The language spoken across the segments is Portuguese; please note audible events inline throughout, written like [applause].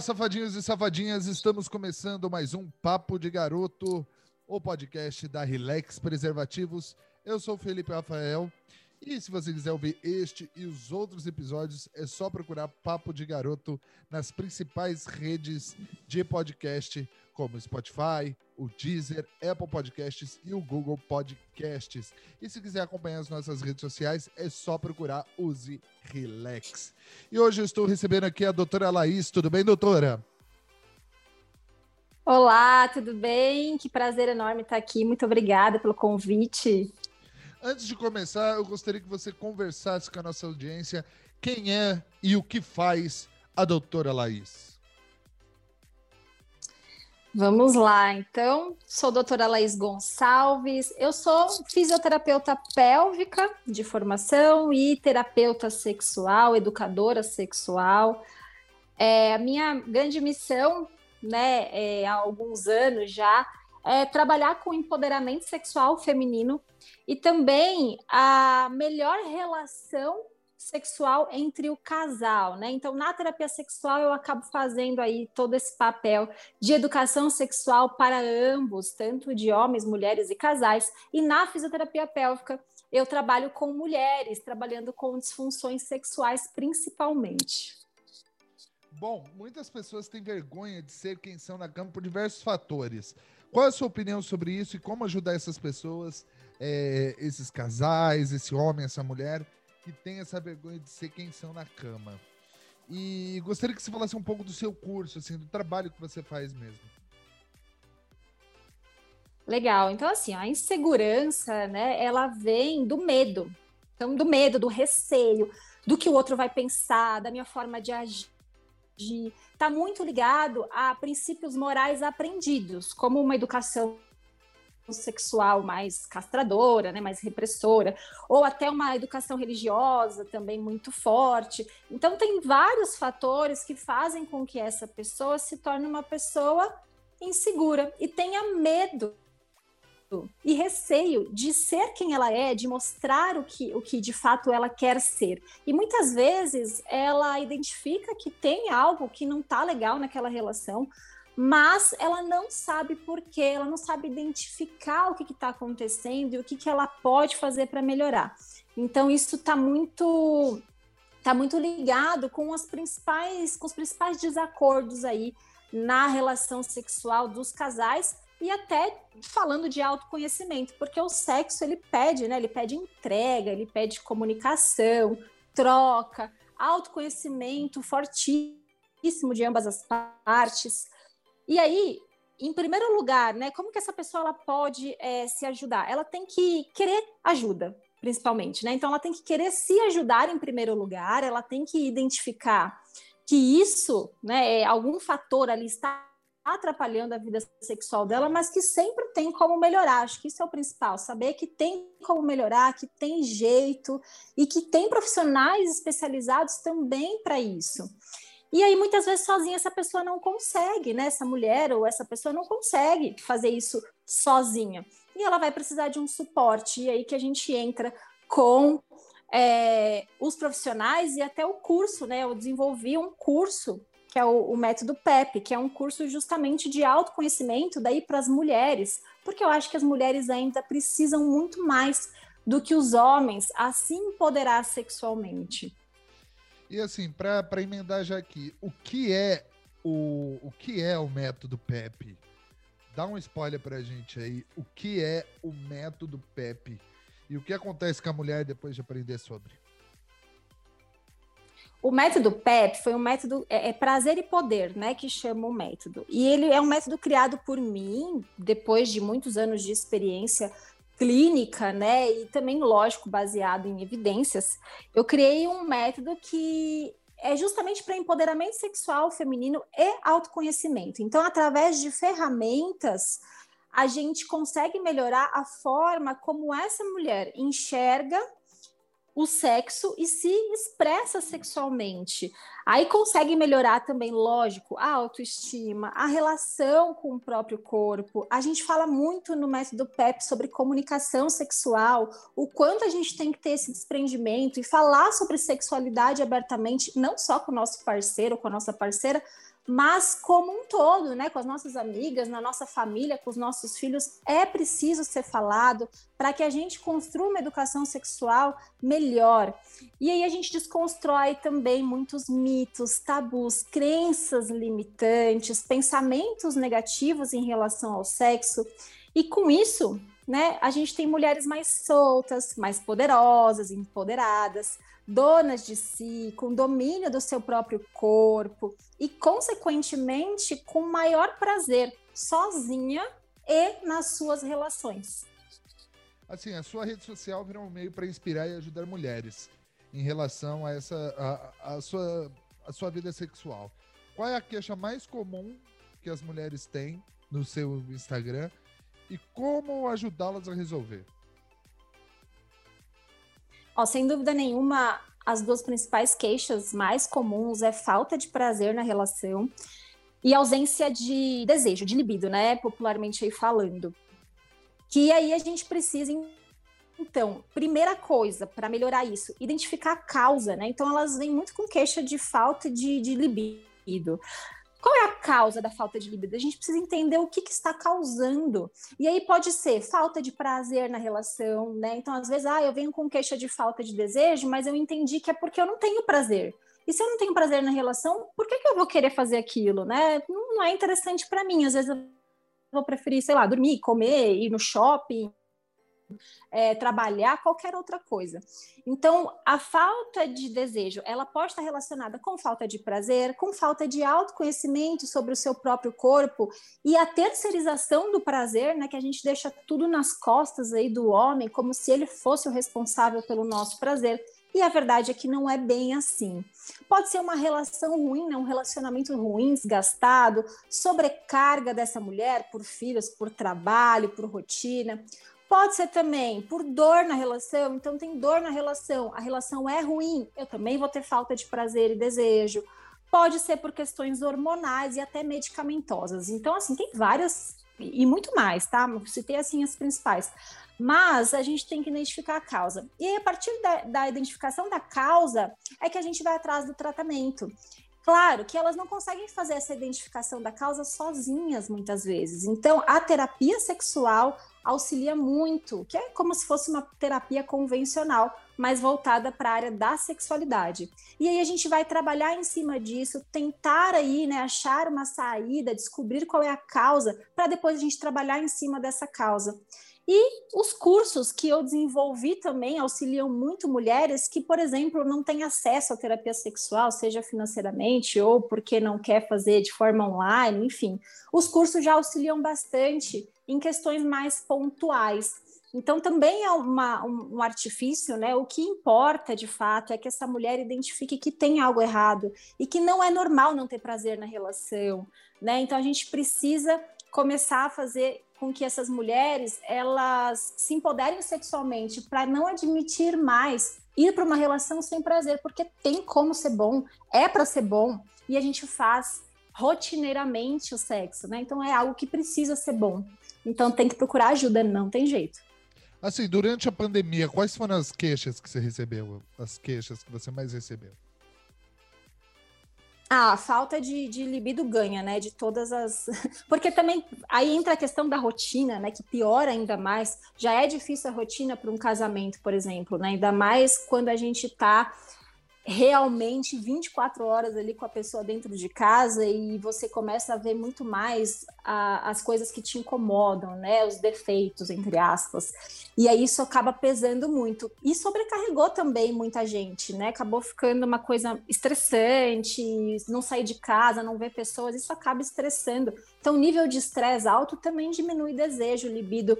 Olá, safadinhos e safadinhas, estamos começando mais um Papo de Garoto, o podcast da Relax Preservativos. Eu sou o Felipe Rafael e se você quiser ouvir este e os outros episódios, é só procurar Papo de Garoto nas principais redes de podcast, como Spotify, o Deezer, Apple Podcasts e o Google Podcasts. E se quiser acompanhar as nossas redes sociais, é só procurar Use Relax. E hoje eu estou recebendo aqui a doutora Laís. Tudo bem, doutora? Olá, tudo bem? Que prazer enorme estar aqui. Muito obrigada pelo convite. Antes de começar, eu gostaria que você conversasse com a nossa audiência quem é e o que faz a doutora Laís. Vamos lá, então. Sou doutora Laís Gonçalves. Eu sou fisioterapeuta pélvica de formação e terapeuta sexual, educadora sexual. É, a minha grande missão, né, é, há alguns anos já, é trabalhar com empoderamento sexual feminino e também a melhor relação sexual entre o casal, né? Então, na terapia sexual, eu acabo fazendo aí todo esse papel de educação sexual para ambos, tanto de homens, mulheres e casais. E na fisioterapia pélvica, eu trabalho com mulheres, trabalhando com disfunções sexuais principalmente. Bom, muitas pessoas têm vergonha de ser quem são na cama por diversos fatores. Qual é a sua opinião sobre isso e como ajudar essas pessoas, é, esses casais, esse homem, essa mulher, que tem essa vergonha de ser quem são na cama. E gostaria que você falasse um pouco do seu curso, assim, do trabalho que você faz mesmo. Legal. Então, assim, a insegurança, né, ela vem do medo. Então, do medo, do receio, do que o outro vai pensar, da minha forma de agir. Está muito ligado a princípios morais aprendidos, como uma educação sexual mais castradora, né, mais repressora, ou até uma educação religiosa também muito forte. Então, tem vários fatores que fazem com que essa pessoa se torne uma pessoa insegura e tenha medo e receio de ser quem ela é, de mostrar o que, o que de fato ela quer ser. E muitas vezes ela identifica que tem algo que não está legal naquela relação, mas ela não sabe por quê, ela não sabe identificar o que está acontecendo e o que, que ela pode fazer para melhorar. Então, isso está muito tá muito ligado com as principais com os principais desacordos aí na relação sexual dos casais e até falando de autoconhecimento, porque o sexo ele pede, né? Ele pede entrega, ele pede comunicação, troca, autoconhecimento fortíssimo de ambas as partes. E aí, em primeiro lugar, né, como que essa pessoa ela pode é, se ajudar? Ela tem que querer ajuda, principalmente, né? Então, ela tem que querer se ajudar em primeiro lugar, ela tem que identificar que isso, né, é algum fator ali está atrapalhando a vida sexual dela, mas que sempre tem como melhorar. Acho que isso é o principal, saber que tem como melhorar, que tem jeito e que tem profissionais especializados também para isso. E aí, muitas vezes, sozinha, essa pessoa não consegue, né? Essa mulher ou essa pessoa não consegue fazer isso sozinha. E ela vai precisar de um suporte. E aí que a gente entra com é, os profissionais e até o curso, né? Eu desenvolvi um curso que é o, o, método PEP, que é um curso justamente de autoconhecimento daí para as mulheres, porque eu acho que as mulheres ainda precisam muito mais do que os homens a se empoderar sexualmente. E assim, para emendar já aqui, o que é o, o que é o método PEP? Dá um spoiler pra gente aí. O que é o método PEP? E o que acontece com a mulher depois de aprender sobre? O método PEP foi um método, é, é, prazer e poder, né, que chama o método. E ele é um método criado por mim, depois de muitos anos de experiência clínica, né, e também, lógico, baseado em evidências, eu criei um método que é justamente para empoderamento sexual feminino e autoconhecimento. Então, através de ferramentas, a gente consegue melhorar a forma como essa mulher enxerga o sexo e se expressa sexualmente. Aí consegue melhorar também, lógico, a autoestima, a relação com o próprio corpo. A gente fala muito no método PEP sobre comunicação sexual, o quanto a gente tem que ter esse desprendimento e falar sobre sexualidade abertamente, não só com o nosso parceiro, com a nossa parceira, mas como um todo, né, com as nossas amigas, na nossa família, com os nossos filhos, é preciso ser falado para que a gente construa uma educação sexual melhor. E aí a gente desconstrói também muitos mitos, tabus, crenças limitantes, pensamentos negativos em relação ao sexo. E com isso, né, a gente tem mulheres mais soltas, mais poderosas, empoderadas, donas de si, com domínio do seu próprio corpo e, consequentemente, com maior prazer sozinha e nas suas relações. Assim, a sua rede social virou um meio para inspirar e ajudar mulheres em relação a essa a, a, sua a sua vida sexual. Qual é a queixa mais comum que as mulheres têm no seu Instagram e como ajudá-las a resolver? Ó, sem dúvida nenhuma, as duas principais queixas mais comuns é falta de prazer na relação e ausência de desejo, de libido, né? Popularmente aí falando. Que aí a gente precisa, então, primeira coisa para melhorar isso, identificar a causa, né? Então elas vêm muito com queixa de falta de, de libido. Qual é a causa da falta de libido? A gente precisa entender o que, que, está causando. E aí pode ser falta de prazer na relação, né? Então, às vezes, ah, eu venho com queixa de falta de desejo, mas eu entendi que é porque eu não tenho prazer. E se eu não tenho prazer na relação, por que, que eu vou querer fazer aquilo, né? Não é interessante para mim. Às vezes eu vou preferir, sei lá, dormir, comer, ir no shopping, é, trabalhar, qualquer outra coisa. Então, a falta de desejo, ela pode estar relacionada com falta de prazer, com falta de autoconhecimento sobre o seu próprio corpo e a terceirização do prazer, né, que a gente deixa tudo nas costas aí do homem, como se ele fosse o responsável pelo nosso prazer. E a verdade é que não é bem assim. Pode ser uma relação ruim, né? um relacionamento ruim, desgastado, sobrecarga dessa mulher por filhos, por trabalho, por rotina. Pode ser também por dor na relação, então tem dor na relação, a relação é ruim, eu também vou ter falta de prazer e desejo. Pode ser por questões hormonais e até medicamentosas. Então, assim, tem várias e muito mais, tá? Citei assim as principais. Mas a gente tem que identificar a causa. E aí, a partir da, da identificação da causa, é que a gente vai atrás do tratamento. Claro que elas não conseguem fazer essa identificação da causa sozinhas, muitas vezes. Então, a terapia sexual auxilia muito, que é como se fosse uma terapia convencional, mas voltada para a área da sexualidade. E aí a gente vai trabalhar em cima disso, tentar aí, né, achar uma saída, descobrir qual é a causa, para depois a gente trabalhar em cima dessa causa. E os cursos que eu desenvolvi também auxiliam muito mulheres que, por exemplo, não têm acesso à terapia sexual, seja financeiramente ou porque não quer fazer de forma online, enfim. Os cursos já auxiliam bastante em questões mais pontuais. Então, também é uma, um, um, artifício, né? O que importa de fato é que essa mulher identifique que tem algo errado e que não é normal não ter prazer na relação, né? Então, a gente precisa começar a fazer com que essas mulheres elas se empoderem sexualmente para não admitir mais ir para uma relação sem prazer, porque tem como ser bom, é para ser bom e a gente faz rotineiramente o sexo, né? Então é algo que precisa ser bom. Então tem que procurar ajuda, não tem jeito. Assim, durante a pandemia, quais foram as queixas que você recebeu? As queixas que você mais recebeu? Ah, a falta de, de libido ganha, né? De todas as. [laughs] Porque também aí entra a questão da rotina, né? Que piora ainda mais. Já é difícil a rotina para um casamento, por exemplo, né? Ainda mais quando a gente está realmente 24 horas ali com a pessoa dentro de casa e você começa a ver muito mais a, as coisas que te incomodam, né? Os defeitos, entre aspas. E aí isso acaba pesando muito. E sobrecarregou também muita gente, né? Acabou ficando uma coisa estressante, não sair de casa, não ver pessoas, isso acaba estressando. Então, nível de estresse alto também diminui desejo, libido.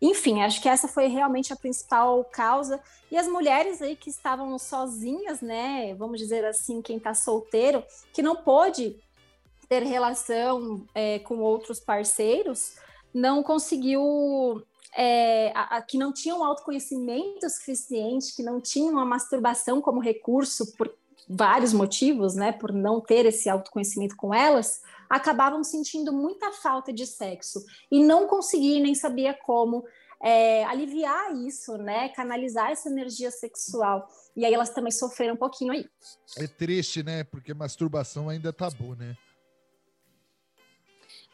Enfim, acho que essa foi realmente a principal causa. E as mulheres aí que estavam sozinhas, né? Vamos dizer assim, quem está solteiro, que não pôde ter relação é, com outros parceiros, não conseguiu. É, a, a, que não tinham autoconhecimento suficiente, que não tinham a masturbação como recurso por vários motivos, né? Por não ter esse autoconhecimento com elas, acabavam sentindo muita falta de sexo e não conseguiam nem sabia como é, aliviar isso, né? Canalizar essa energia sexual. E aí elas também sofreram um pouquinho aí. É triste, né? Porque masturbação ainda é tabu, né?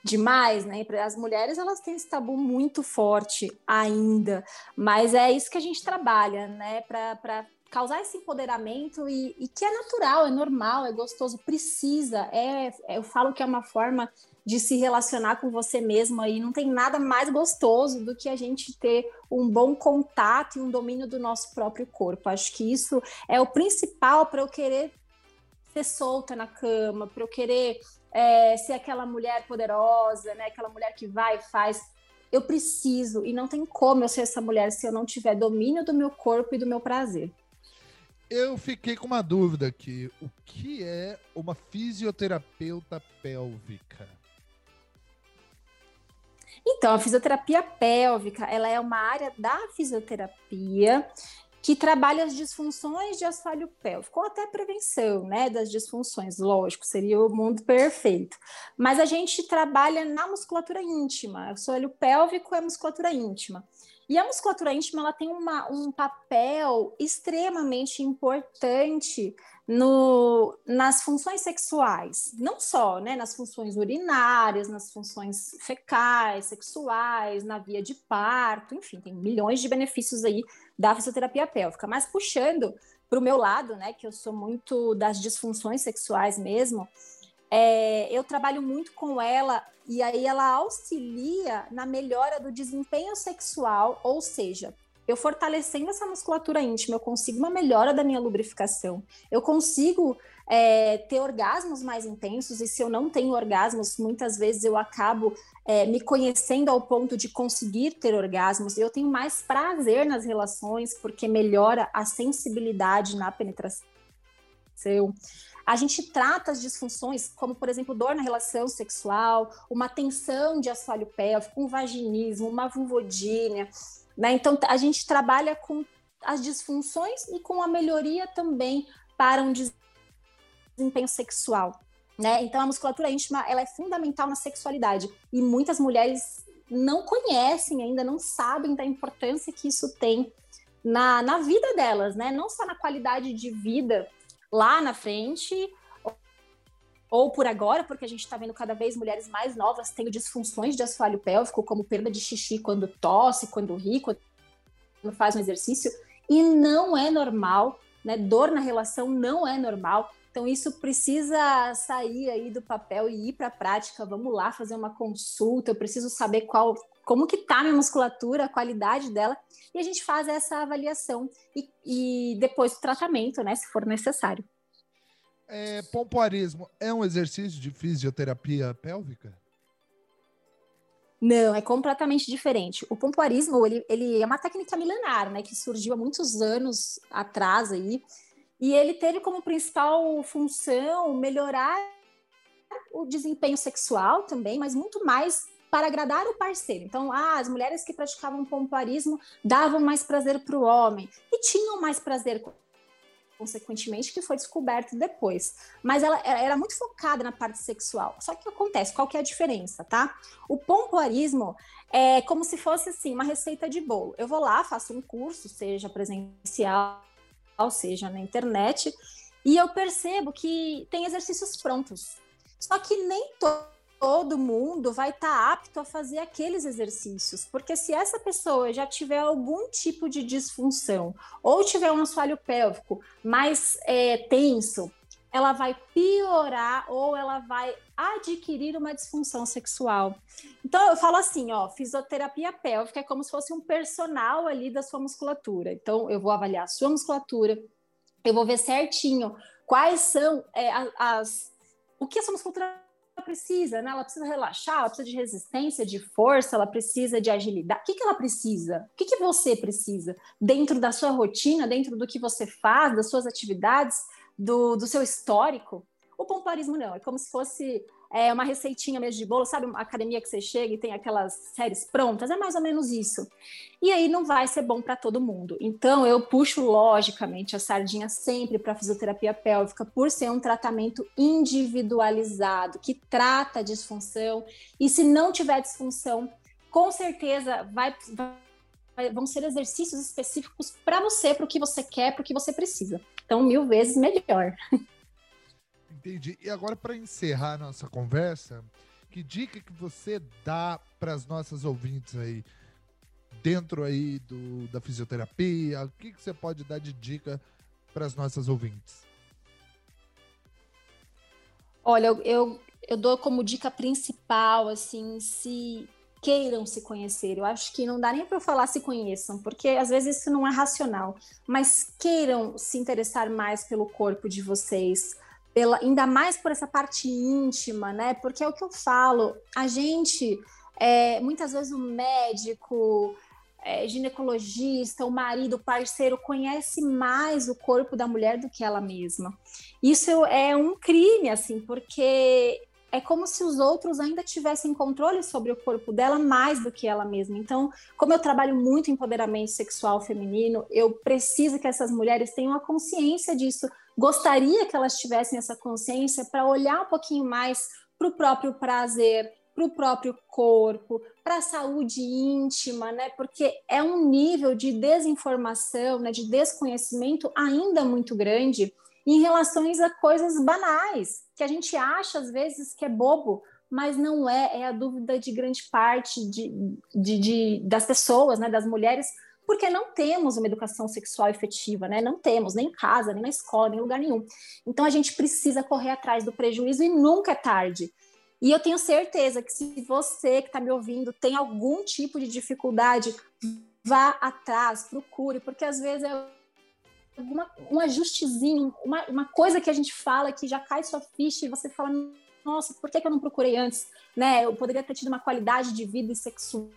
demais, né? As mulheres elas têm esse tabu muito forte ainda, mas é isso que a gente trabalha, né? Para causar esse empoderamento e, e, que é natural, é normal, é gostoso, precisa. É, é, eu falo que é uma forma de se relacionar com você mesma e não tem nada mais gostoso do que a gente ter um bom contato e um domínio do nosso próprio corpo. Acho que isso é o principal para eu querer ser solta na cama, para eu querer é, ser aquela mulher poderosa, né? Aquela mulher que vai e faz. Eu preciso e não tem como eu ser essa mulher se eu não tiver domínio do meu corpo e do meu prazer. Eu fiquei com uma dúvida aqui. O que é uma fisioterapeuta pélvica? Então, a fisioterapia pélvica, ela é uma área da fisioterapia que trabalha as disfunções de assoalho pélvico, ou até prevenção, né, das disfunções, lógico, seria o mundo perfeito. Mas a gente trabalha na musculatura íntima, o assoalho pélvico é musculatura íntima. E a musculatura íntima ela tem uma, um papel extremamente importante no, nas funções sexuais, não só né, nas funções urinárias, nas funções fecais, sexuais, na via de parto, enfim, tem milhões de benefícios aí da fisioterapia pélvica. Mas puxando para o meu lado, né, que eu sou muito das disfunções sexuais mesmo, é, eu trabalho muito com ela e aí ela auxilia na melhora do desempenho sexual, ou seja, eu fortalecendo essa musculatura íntima, eu consigo uma melhora da minha lubrificação, eu consigo é, ter orgasmos mais intensos, e se eu não tenho orgasmos, muitas vezes eu acabo é, me conhecendo ao ponto de conseguir ter orgasmos, eu tenho mais prazer nas relações, porque melhora a sensibilidade na penetração. A gente trata as disfunções, como, por exemplo, dor na relação sexual, uma tensão de assoalho pélvico, um vaginismo, uma vulvodínia. Né? Então, a gente trabalha com as disfunções e com a melhoria também para um desempenho sexual. Né? Então, a musculatura íntima ela é fundamental na sexualidade e muitas mulheres não conhecem ainda, não sabem da importância que isso tem na, na vida delas, né? Não só na qualidade de vida lá na frente ou por agora, porque a gente está vendo cada vez mulheres mais novas tendo disfunções de assoalho pélvico, como perda de xixi quando tosse, quando ri, quando faz um exercício, e não é normal, né? Dor na relação não é normal. Então isso precisa sair aí do papel e ir para a prática. Vamos lá fazer uma consulta. Eu preciso saber qual, como que tá minha musculatura, a qualidade dela, e a gente faz essa avaliação e, e depois o tratamento, né, se for necessário. É, pompoarismo é um exercício de fisioterapia pélvica? Não, é completamente diferente. O pompoarismo, ele, ele é uma técnica milenar, né, que surgiu há muitos anos atrás aí, e ele teve como principal função melhorar o desempenho sexual também, mas muito mais para agradar o parceiro. Então, ah, as mulheres que praticavam pompoarismo davam mais prazer para o homem e tinham mais prazer consequentemente, que foi descoberto depois. Mas ela era muito focada na parte sexual. Só que o que acontece? Qual que é a diferença, tá? O pompoarismo é como se fosse assim, uma receita de bolo. Eu vou lá, faço um curso, seja presencial, seja na internet, e eu percebo que tem exercícios prontos. Só que nem todo todo mundo vai estar tá apto a fazer aqueles exercícios, porque se essa pessoa já tiver algum tipo de disfunção ou tiver um assoalho pélvico mais é, tenso, ela vai piorar ou ela vai adquirir uma disfunção sexual. Então eu falo assim, ó, fisioterapia pélvica é como se fosse um personal ali da sua musculatura. Então eu vou avaliar a sua musculatura, eu vou ver certinho quais são é, as o que essa musculatura precisa, né? Ela precisa relaxar, ela precisa de resistência, de força, ela precisa de agilidade. O que, que ela precisa? O que, que você precisa dentro da sua rotina, dentro do que você faz, das suas atividades, do, do seu histórico? O pompoarismo não, é como se fosse é uma receitinha mesmo de bolo, sabe? Uma academia que você chega e tem aquelas séries prontas, é mais ou menos isso. E aí não vai ser bom para todo mundo. Então eu puxo logicamente a sardinha sempre para fisioterapia pélvica por ser um tratamento individualizado que trata a disfunção e se não tiver disfunção, com certeza vai, vai vão ser exercícios específicos para você, para o que você quer, para o que você precisa. Então, mil vezes melhor. [laughs] Entendi. E agora, para encerrar nossa conversa, Que dica que você dá para as nossas ouvintes aí? Dentro aí do, da fisioterapia, o que, que você pode dar de dica para as nossas ouvintes? Olha, eu, eu, eu dou como dica principal, assim, se queiram se conhecer. Eu acho que não dá nem para falar se conheçam, porque às vezes isso não é racional, mas queiram se interessar mais pelo corpo de vocês, pela, ainda mais por essa parte íntima, né? Porque é o que eu falo, a gente, é, muitas vezes o médico, é, ginecologista, o marido, o parceiro conhece mais o corpo da mulher do que ela mesma. Isso é um crime, assim, porque é como se os outros ainda tivessem controle sobre o corpo dela mais do que ela mesma. Então, como eu trabalho muito em empoderamento sexual feminino, eu preciso que essas mulheres tenham a consciência disso. Gostaria que elas tivessem essa consciência para olhar um pouquinho mais para o próprio prazer, para o próprio corpo, para a saúde íntima, né? Porque é um nível de desinformação, né, de desconhecimento ainda muito grande em relação a coisas banais, que a gente acha às vezes que é bobo, mas não é, é a dúvida de grande parte de, de, de, das pessoas, né, das mulheres, porque não temos uma educação sexual efetiva, né? Não temos, nem em casa, nem na escola, nem em lugar nenhum. Então a gente precisa correr atrás do prejuízo e nunca é tarde. E eu tenho certeza que se você que está me ouvindo tem algum tipo de dificuldade, vá atrás, procure, porque às vezes é alguma, um ajustezinho, uma, uma coisa que a gente fala que já cai sua ficha e você fala, nossa, por que, que eu não procurei antes? Né? Eu poderia ter tido uma qualidade de vida sexual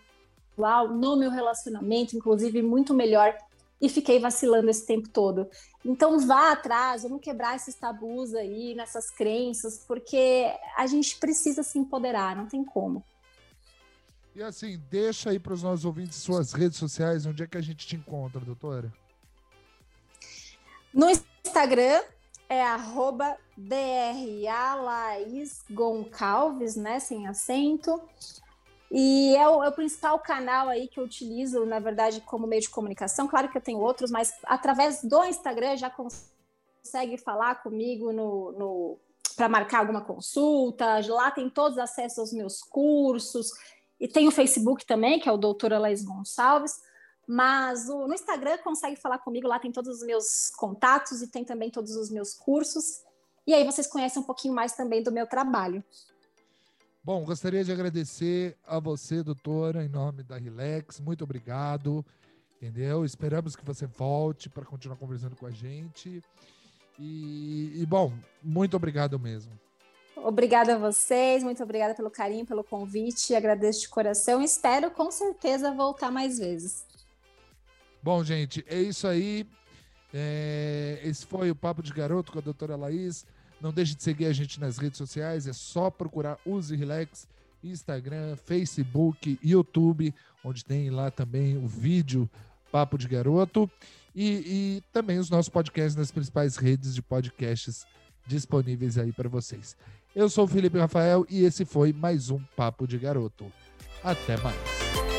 no meu relacionamento, inclusive, muito melhor e fiquei vacilando esse tempo todo. Então vá atrás, vamos quebrar esses tabus aí, nessas crenças, porque a gente precisa se empoderar, não tem como. E assim, deixa aí para os nossos ouvintes suas redes sociais, onde é que a gente te encontra, doutora? No Instagram é arroba Goncalves, né, sem acento. E é o, é o, principal canal aí que eu utilizo, na verdade, como meio de comunicação. Claro que eu tenho outros, mas através do Instagram já consegue falar comigo no, no para marcar alguma consulta. Lá tem todos os acessos aos meus cursos. E tem o Facebook também, que é o Doutora Laís Gonçalves. Mas o, no Instagram consegue falar comigo, lá tem todos os meus contatos e tem também todos os meus cursos. E aí vocês conhecem um pouquinho mais também do meu trabalho. Bom, gostaria de agradecer a você, doutora, em nome da Relax. Muito obrigado. Entendeu? Esperamos que você volte para continuar conversando com a gente. E, e, bom, muito obrigado mesmo. Obrigada a vocês, muito obrigada pelo carinho, pelo convite. Agradeço de coração. Espero com certeza voltar mais vezes. Bom, gente, é isso aí. É, esse foi o Papo de Garoto com a doutora Laís. Não deixe de seguir a gente nas redes sociais, é só procurar Use Relax, Instagram, Facebook, YouTube, onde tem lá também o vídeo Papo de Garoto. E, e também os nossos podcasts nas principais redes de podcasts disponíveis aí para vocês. Eu sou o Felipe Rafael e esse foi mais um Papo de Garoto. Até mais.